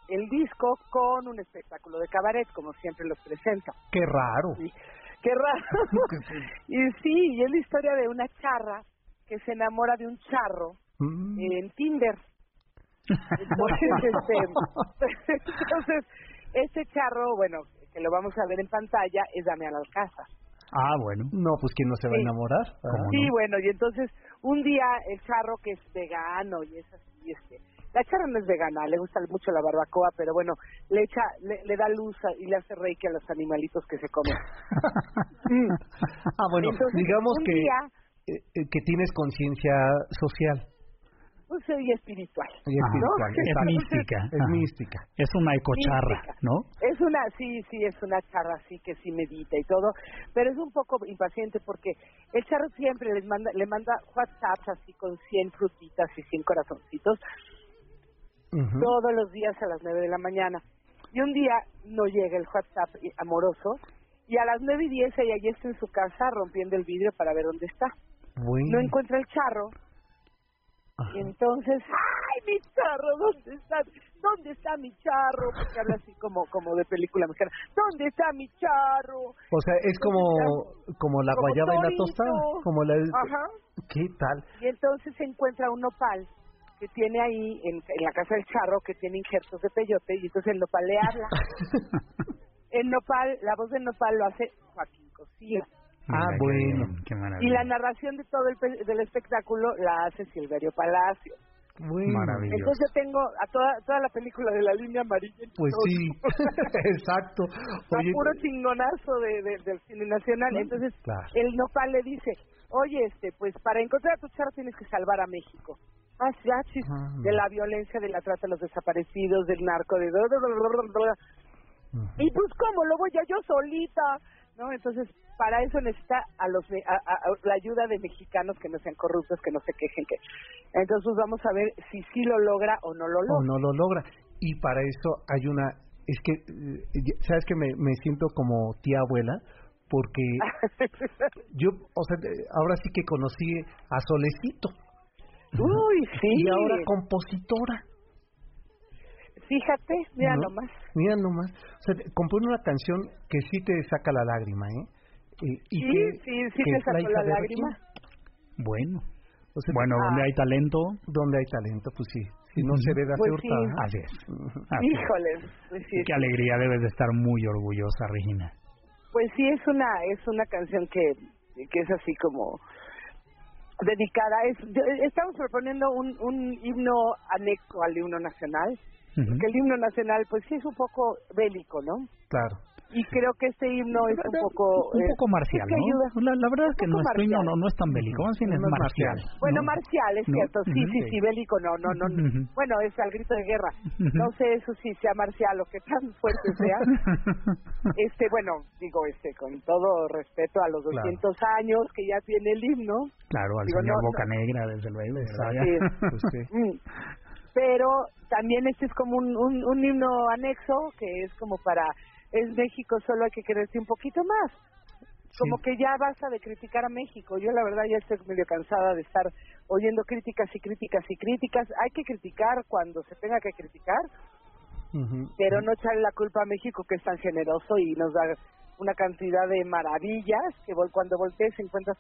el disco con un espectáculo de cabaret, como siempre los presento. ¡Qué raro! ¡Qué raro! y sí, y es la historia de una charra que se enamora de un charro mm. en Tinder. Entonces, este, entonces, este charro, bueno, que lo vamos a ver en pantalla, es Damián Alcázar. Ah, bueno. No, pues ¿quién no se va a enamorar? sí, bueno, y entonces un día el charro que es vegano y es así, este, la charra no es vegana, le gusta mucho la barbacoa, pero bueno, le echa, le, da luz y le hace reiki a los animalitos que se comen. Ah, bueno, digamos que, eh, eh, que tienes conciencia social. Pues y espiritual. Es mística. Es mística. Es una ecocharra, ¿no? Es una, sí, sí, es una charra así que sí medita y todo, pero es un poco impaciente porque el charro siempre les manda, le manda WhatsApp así con 100 frutitas y 100 corazoncitos todos los días a las 9 de la mañana. Y un día no llega el WhatsApp amoroso Y a las nueve y diez ella ya está en su casa rompiendo el vidrio para ver dónde está. No encuentra el charro. Y entonces, ¡ay, mi charro! ¿Dónde está? ¿Dónde está mi charro? Porque habla así como como de película mexicana. ¿Dónde está mi charro? O sea, es como como la guayaba y la tostada, como la Ajá. ¿Qué tal? Y entonces se encuentra un nopal que tiene ahí en, en la casa del charro que tiene injertos de peyote y entonces el nopal le habla. el nopal, la voz del nopal lo hace Joaquín Cosío. Ah, bueno. Qué y la narración de todo el del espectáculo la hace Silverio Palacio. Muy maravilloso. Entonces yo tengo a toda toda la película de la línea amarilla. Pues sí, exacto. Oye, puro chingonazo de, del cine nacional. Entonces el nopal le dice, oye, este, pues para encontrar a tu charro tienes que salvar a México. Ah, ah de la violencia, de la trata de los desaparecidos, del narco, de... Y pues, ¿cómo lo voy a yo solita? ¿no? Entonces, para eso necesita a los la ayuda de mexicanos que no sean corruptos, que no se quejen, que entonces vamos a ver si sí lo logra o no lo logra. O no lo logra. Y para eso hay una es que eh, sabes que me, me siento como tía abuela porque yo, o sea, ahora sí que conocí a Solecito. Uy, sí. Y ahora compositora. Fíjate, mira nomás. Mira nomás. O sea, compone una canción que sí te saca la lágrima, ¿eh? Y, sí, sí, sí te saca la, lágrima. Bueno. bueno, donde hay talento. Donde hay talento, pues sí. Si no se debe hacer pues sí. Así es. Híjole. Pues sí. Qué alegría, debes de estar muy orgullosa, Regina. Pues sí, es una es una canción que, que es así como dedicada. Es, estamos proponiendo un, un himno anexo al himno nacional que el himno nacional, pues sí es un poco bélico, ¿no? Claro y creo que este himno es un poco un poco marcial ¿no? La, verdad es que nuestro himno no, no es tan bélico más bien es marcial. bueno marcial es cierto. Sí sí sí bélico no no no bueno es al grito de guerra. No sé eso sí sea marcial o que tan fuerte sea. Este bueno digo este con todo respeto a los 200 años que ya tiene el himno. Claro al señor Boca Negra desde luego pues sí. Mm. Pero también este es como un, un, himno anexo que es como para, es México, solo hay que quererse un poquito más. Como que ya basta de criticar a México. Yo la verdad ya estoy medio cansada de estar oyendo críticas y críticas y críticas. Hay que criticar cuando se tenga que criticar, pero no echarle la culpa a México que es tan generoso y nos da una cantidad de maravillas que cuando voltees encuentras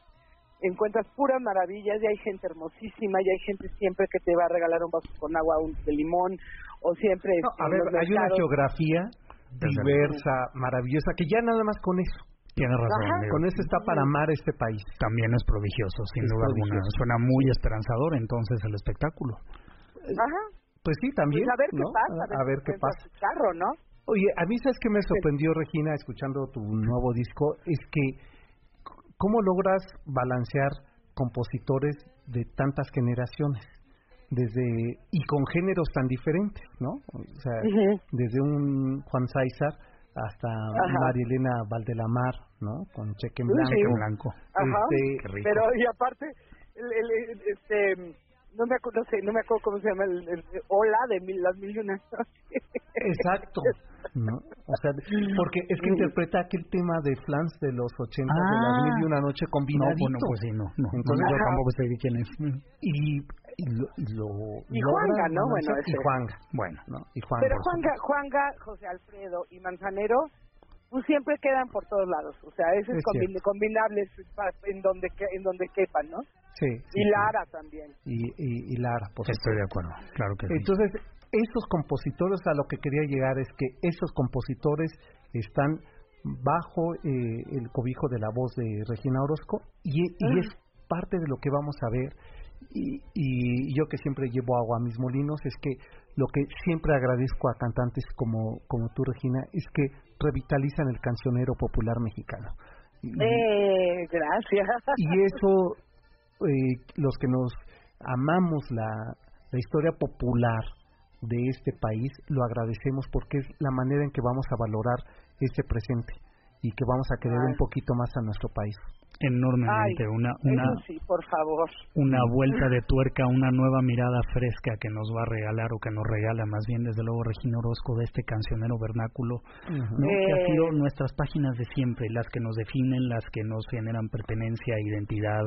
encuentras puras maravillas y hay gente hermosísima y hay gente siempre que te va a regalar un vaso con agua un de limón o siempre a ver hay una geografía diversa maravillosa que ya nada más con eso tiene razón. Con eso está para amar este país. También es prodigioso, sin duda alguna. Suena muy esperanzador entonces el espectáculo. Ajá. Pues sí, también. Pues a ver qué pasa. A, ver qué pasa. Carro, ¿no? Oye, a mí sabes que me sorprendió, Regina, escuchando tu nuevo disco, es que ¿Cómo logras balancear compositores de tantas generaciones? Desde y con géneros tan diferentes, ¿no? O sea, desde un Juan César hasta María Elena Valdelamar, ¿no? Con Cheque en Blanco. blanco. Ajá. Este, Pero y aparte, el, este no me acuerdo, no sé, no me acuerdo cómo se llama el, el, Hola de mil, las mil y una Exacto. ¿no? O sea, porque es que interpreta aquel tema de Flans de los 80 de las mil y una noche combinadito. No, bueno, pues sí, no. no Entonces yo tampoco sé quién es. Y, y lo, y, lo, y Juanga, ¿no? Bueno, y Juanga. Bueno, ¿no? Y Juanga, Pero Juanga, Juanga, José Alfredo y Manzanero pues siempre quedan por todos lados, o sea, ese es, combinables en donde en donde quepan, ¿no? Sí. y Lara también. Y, y, Lara, pues. Estoy de acuerdo, claro que sí. Entonces, esos compositores, a lo que quería llegar es que esos compositores están bajo eh, el cobijo de la voz de Regina Orozco y, y es parte de lo que vamos a ver. Y, y yo que siempre llevo agua a mis molinos es que lo que siempre agradezco a cantantes como, como tú, Regina, es que revitalizan el cancionero popular mexicano. eh, gracias. Y eso, eh, los que nos amamos la, la historia popular de este país, lo agradecemos porque es la manera en que vamos a valorar este presente y que vamos a querer un poquito más a nuestro país. Enormemente una una sí, por favor. una vuelta de tuerca una nueva mirada fresca que nos va a regalar o que nos regala más bien desde luego Regina Orozco de este cancionero vernáculo ¿no? que ha sido eh. nuestras páginas de siempre las que nos definen las que nos generan pertenencia identidad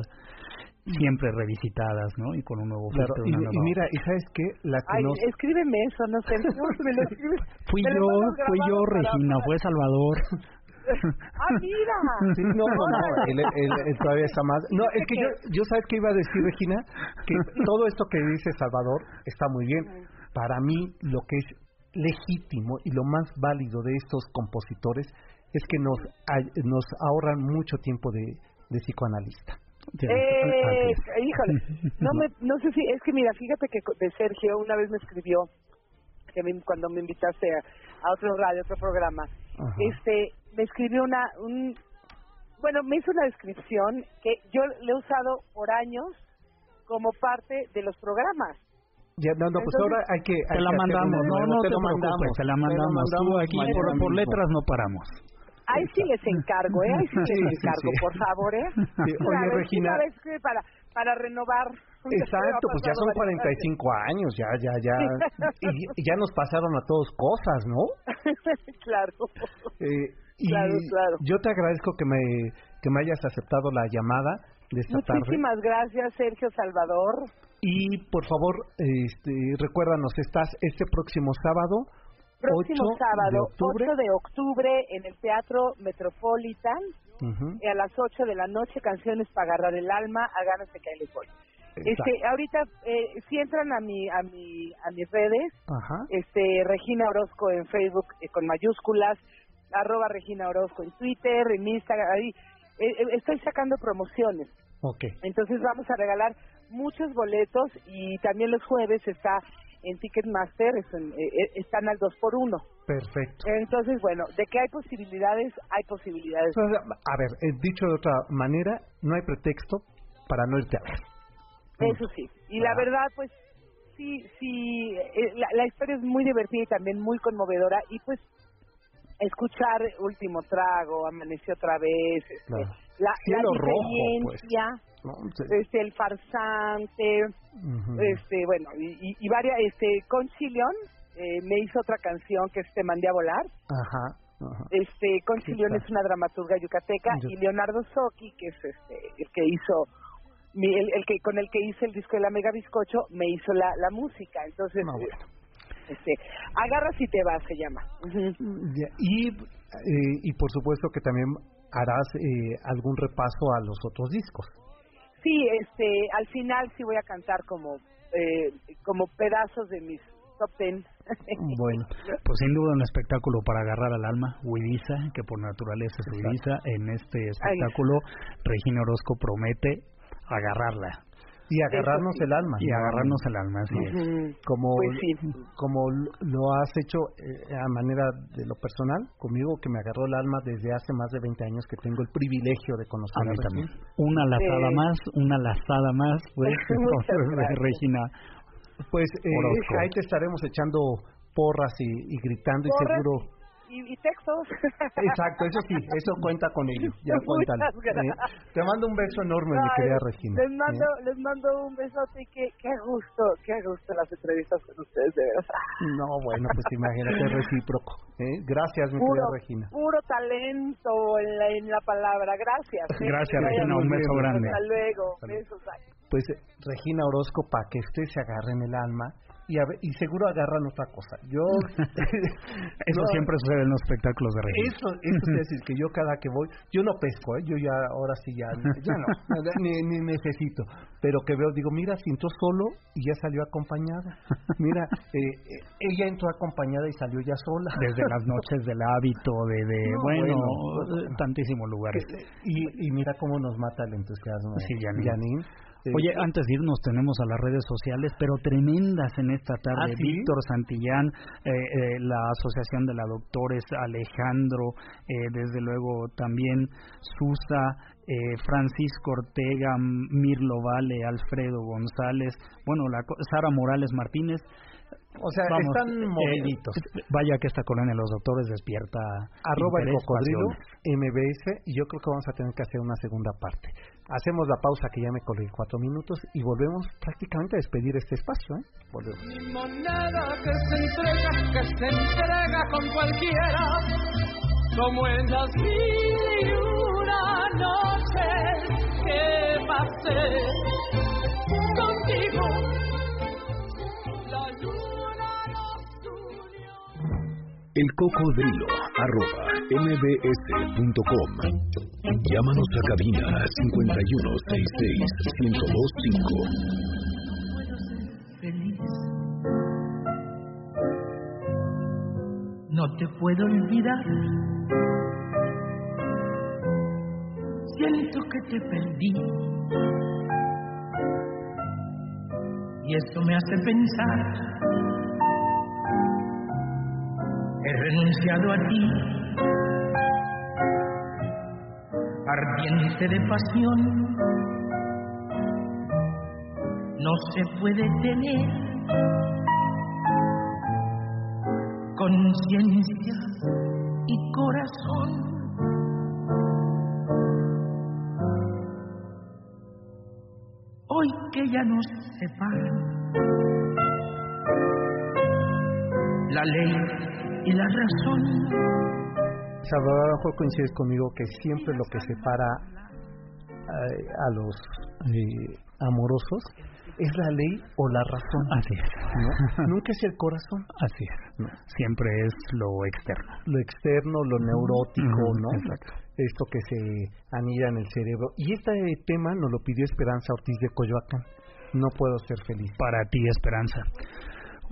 siempre revisitadas, ¿no? Y con un nuevo claro, y, y, mira, ¿y sabes qué? La que Ay, escríbeme eso, no sé, me lo escribes. Fui yo, fui yo, Regina, fue Salvador. ¡Ah, mira! no, no, él, todavía está más. No, es que yo, yo sabes que iba a decir, Regina, que todo esto que dice Salvador está muy bien. Para mí, lo que es legítimo y lo más válido de estos compositores es que nos, nos ahorran mucho tiempo de, de psicoanalista. Eh, híjole, no, me, no sé si, es que mira, fíjate que de Sergio una vez me escribió, que cuando me invitaste a, otro radio, otro programa, este me escribió una, un, bueno, me hizo una descripción que yo le he usado por años como parte de los programas. Ya, no, no, pues ahora hay que... te la mandamos, no, no, te, lo mandamos, te la mandamos. Tú aquí por, por letras no paramos. Ahí sí les encargo, ¿eh? Ahí sí, les encargo, por favor, ¿eh? Oye, Regina... para, para renovar... Exacto, pues ya son 45 años, ya, ya, ya... Y, ya nos pasaron a todos cosas, ¿no? claro. Eh, y claro, claro. yo te agradezco que me, que me hayas aceptado la llamada de esta tarde. Muchísimas gracias, Sergio Salvador. Y por favor, este, recuérdanos, estás este próximo sábado próximo sábado, 8 de octubre, en el Teatro Metropolitan, y a las 8 de la noche, canciones para agarrar el alma, a ganas de Este, ahorita, eh, si entran a mi, a mi, a mis redes, este, Regina Orozco en Facebook eh, con mayúsculas, arroba Regina Orozco en Twitter, en Instagram, ahí, eh, eh, estoy sacando promociones. Okay. Entonces vamos a regalar muchos boletos y también los jueves está en Ticketmaster eh, están al 2 por 1 Perfecto. Entonces, bueno, de que hay posibilidades, hay posibilidades. a ver, dicho de otra manera, no hay pretexto para no irte a ver. Eso sí. Y la verdad, pues, sí, sí, la, historia es muy divertida y también muy conmovedora. Y pues, escuchar Último Trago, Amaneció otra vez, este, la, la pues. experiencia este el farsante este bueno y, y, varias este con Chilión eh, me hizo otra canción que es Te mandé a volar. Ajá, este con es una dramaturga yucateca y Leonardo Soki que es este el que hizo el, que con el que hice el disco de la Mega Bizcocho me hizo la, la música. Entonces este agarras y te vas se llama. Y eh, y por supuesto que también harás eh, algún repaso a los otros discos. Sí, este, al final sí voy a cantar como, eh, como pedazos de mis top ten. bueno, pues sin duda un espectáculo para agarrar al alma, Huidiza, que por naturaleza es Huidiza. En este espectáculo, Regina Orozco promete agarrarla. Y agarrarnos el alma. Y agarrarnos el alma, así es. Como, pues como lo has hecho eh, a manera de lo personal, conmigo que me agarró el alma desde hace más de 20 años que tengo el privilegio de conocer a, también. Una lazada más, una lazada más, pues, Regina. Pues eh, ahí te estaremos echando porras y, gritando y seguro y, textos. Exacto, eso sí, eso cuenta con ellos, ya cuentan. ¿eh? Te mando un beso enorme, mi querida Regina. Les mando, ¿eh? les mando un besote y qué, qué gusto, qué gusto las entrevistas con ustedes, de verdad. No, bueno, pues imagínate, recíproco. ¿eh? Gracias, mi querida Regina. Puro talento en la, en la palabra, gracias. Gracias, Regina, un beso grande. Hasta luego, besos. Pues Regina Orozco, para que usted se agarre en el alma, y, y seguro agarran otra cosa. Yo eso siempre sucede en los espectáculos de reggae. Eso, eso es decir que yo cada que voy, yo no pesco, ¿eh? yo ya ahora sí ya, ya no, ni, ni, necesito, pero que veo digo mira si entró solo y ya salió acompañada, mira eh, eh, ella entró acompañada y salió ya sola. Desde las noches del hábito, de, de bueno, tantísimos lugares. Y, y mira cómo nos mata el entusiasmo. Sí, Janine. Oye, antes de irnos tenemos a las redes sociales, pero tremendas en esta tarde. ¿Ah, Víctor Santillán, eh, eh, la Asociación de la Doctores, Alejandro, eh, desde luego también Susa, Francisco Ortega, Mirlo Vale, Alfredo González, bueno, la, Sara Morales Martínez. O sea, están eh, moviditos. vaya que esta colonia de los doctores despierta. Arroba el cocodrilo, MBS, y yo creo que vamos a tener que hacer una segunda parte. Hacemos la pausa que ya me colgué cuatro minutos y volvemos prácticamente a despedir este espacio. ¿eh? Volvemos. moneda que se entrega, que se entrega con cualquiera, como en las mil y una noches que pasé contigo El cocodrilo, arroba mbs.com. Llámanos a cabina 5166-1025. Feliz. No te puedo olvidar. Siento que te perdí. Y esto me hace pensar he renunciado a ti, ardiente de pasión, no se puede tener conciencia y corazón. Hoy que ya nos separan, la ley y la razón. Salvador, coincides conmigo que siempre lo que separa eh, a los eh, amorosos es la ley o la razón. Así es. Nunca es el corazón. Así es. Siempre es lo externo. Lo externo, lo neurótico, ¿no? Esto que se anida en el cerebro. Y este tema nos lo pidió Esperanza Ortiz de Coyoacán. No puedo ser feliz. Para ti, Esperanza.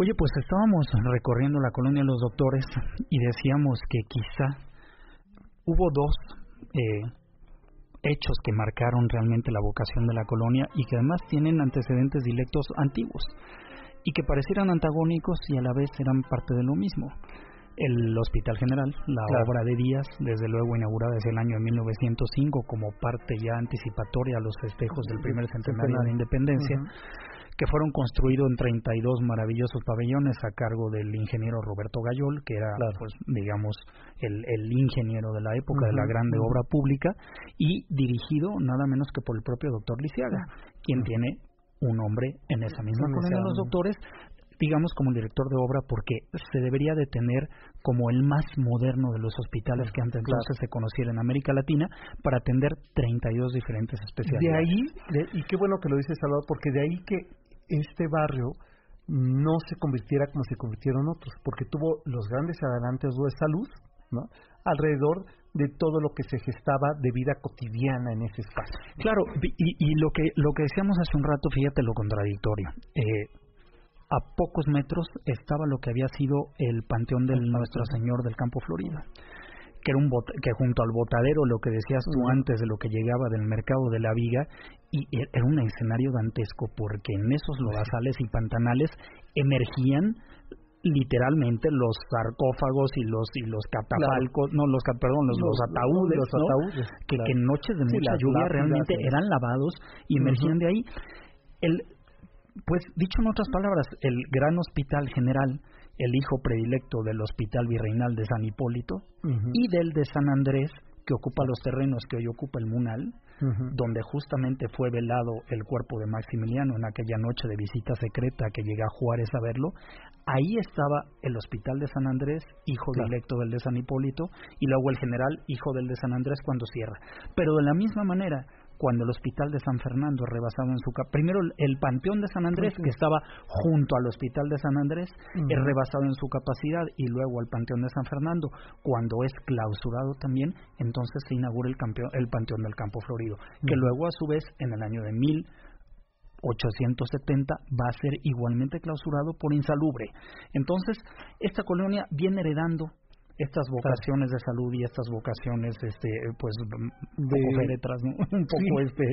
Oye, pues estábamos recorriendo la colonia de los doctores y decíamos que quizá hubo dos eh, hechos que marcaron realmente la vocación de la colonia y que además tienen antecedentes directos antiguos y que parecieran antagónicos y a la vez eran parte de lo mismo. El Hospital General, la obra de Díaz, desde luego inaugurada desde el año de 1905 como parte ya anticipatoria a los festejos del primer centenario de la independencia que fueron construidos en 32 maravillosos pabellones a cargo del ingeniero Roberto Gayol, que era, pues, digamos, el, el, ingeniero de la época de la grande obra pública, y dirigido nada menos que por el propio doctor Lisiaga, quien tiene un nombre en esa misma comunidad de los doctores, digamos como el director de obra porque se debería de tener como el más moderno de los hospitales que antes entonces se conociera en América Latina para atender 32 diferentes especialidades. De ahí, y qué bueno que lo dice Salvador, porque de ahí que este barrio no se convirtiera como se convirtieron otros, porque tuvo los grandes adelantos de salud, ¿no? Alrededor de todo lo que se gestaba de vida cotidiana en ese espacio. Claro, y, lo que lo que decíamos hace un rato, fíjate lo contradictorio. Eh, a pocos metros estaba lo que había sido el panteón del Nuestro Señor del Campo Florida que era un que junto al botadero lo que decías tú antes de lo que llegaba del mercado de la viga y e, era un escenario dantesco porque en esos lodazales y pantanales emergían literalmente los sarcófagos y los y los catafalcos, no los perdón, los, los, ataúdes, los ataúdes que, en noches de mucha lluvia realmente eran lavados y emergían de ahí. El pues dicho en otras palabras, el gran hospital general el hijo predilecto del Hospital Virreinal de San Hipólito y del de San Andrés, que ocupa los terrenos que hoy ocupa el Munal, donde justamente fue velado el cuerpo de Maximiliano en aquella noche de visita secreta que llega a Juárez a verlo. Ahí estaba el Hospital de San Andrés, hijo directo del de San Hipólito, y luego el general, hijo del de San Andrés, cuando cierra. Pero de la misma manera, cuando el hospital de San Fernando rebasado en su primero el panteón de San Andrés que estaba junto al hospital de San Andrés es rebasado en su capacidad y luego el panteón de San Fernando. Cuando es clausurado también entonces se inaugura el, el panteón del Campo Florido que luego a su vez en el año de 1870 va a ser igualmente clausurado por insalubre. Entonces esta colonia viene heredando estas vocaciones de salud y estas vocaciones este pues de féretras un poco este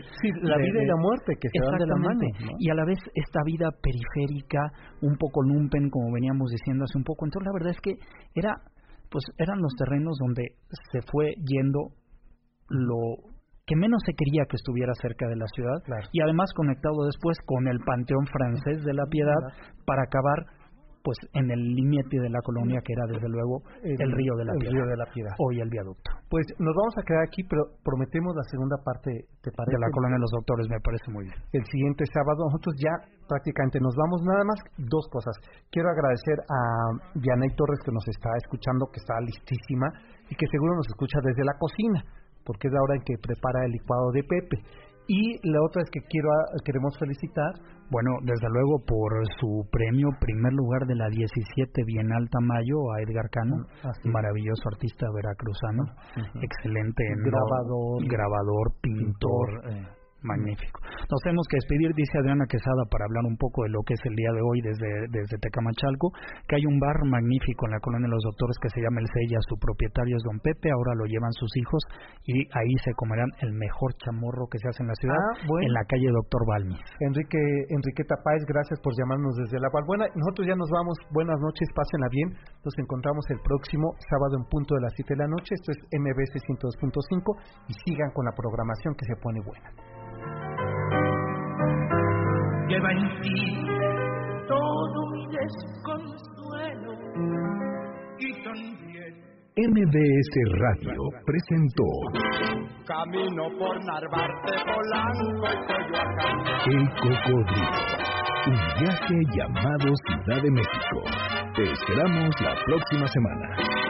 la vida y la muerte que se van de la mano y a la vez esta vida periférica un poco lumpen como veníamos diciendo hace un poco entonces la verdad es que era pues eran los terrenos donde se fue yendo lo que menos se quería que estuviera cerca de la ciudad. Y además conectado después con el Panteón francés de la Piedad para acabar pues en el límite de la colonia que era desde luego el, río de la el río de la Piedad. Hoy el viaducto. Pues nos vamos a quedar aquí pero prometemos la segunda parte te parece de la colonia de los doctores me parece muy bien. El siguiente sábado nosotros ya prácticamente nos vamos. Nada más dos cosas. Quiero agradecer a Dianey Torres que nos está escuchando que está listísima y que seguro nos escucha desde la cocina porque es la hora en que prepara el licuado de Pepe y la otra es que quiero queremos felicitar, bueno, desde luego por su premio primer lugar de la 17 Bienal Tamayo a Edgar Cano, mm, maravilloso artista veracruzano, excelente grabador, grabador, pintor, eh, Magnífico. Nos tenemos que despedir, dice Adriana Quesada, para hablar un poco de lo que es el día de hoy desde, desde Tecamachalco, que hay un bar magnífico en la colonia de los doctores que se llama El Sella, su propietario es Don Pepe, ahora lo llevan sus hijos y ahí se comerán el mejor chamorro que se hace en la ciudad, ah, en la calle Doctor Balmis. Enrique, Enriqueta Páez, gracias por llamarnos desde la Valbuena. Nosotros ya nos vamos, buenas noches, pásenla bien, nos encontramos el próximo sábado en punto de las 7 de la noche, esto es MBC 102.5 y sigan con la programación que se pone buena lleva en ti todo mi desconsuelo y también MBS Radio presentó Camino por Narvarte, Polanco y Coyoacán. El Cocodrilo. Un viaje llamado Ciudad de México. Te esperamos la próxima semana.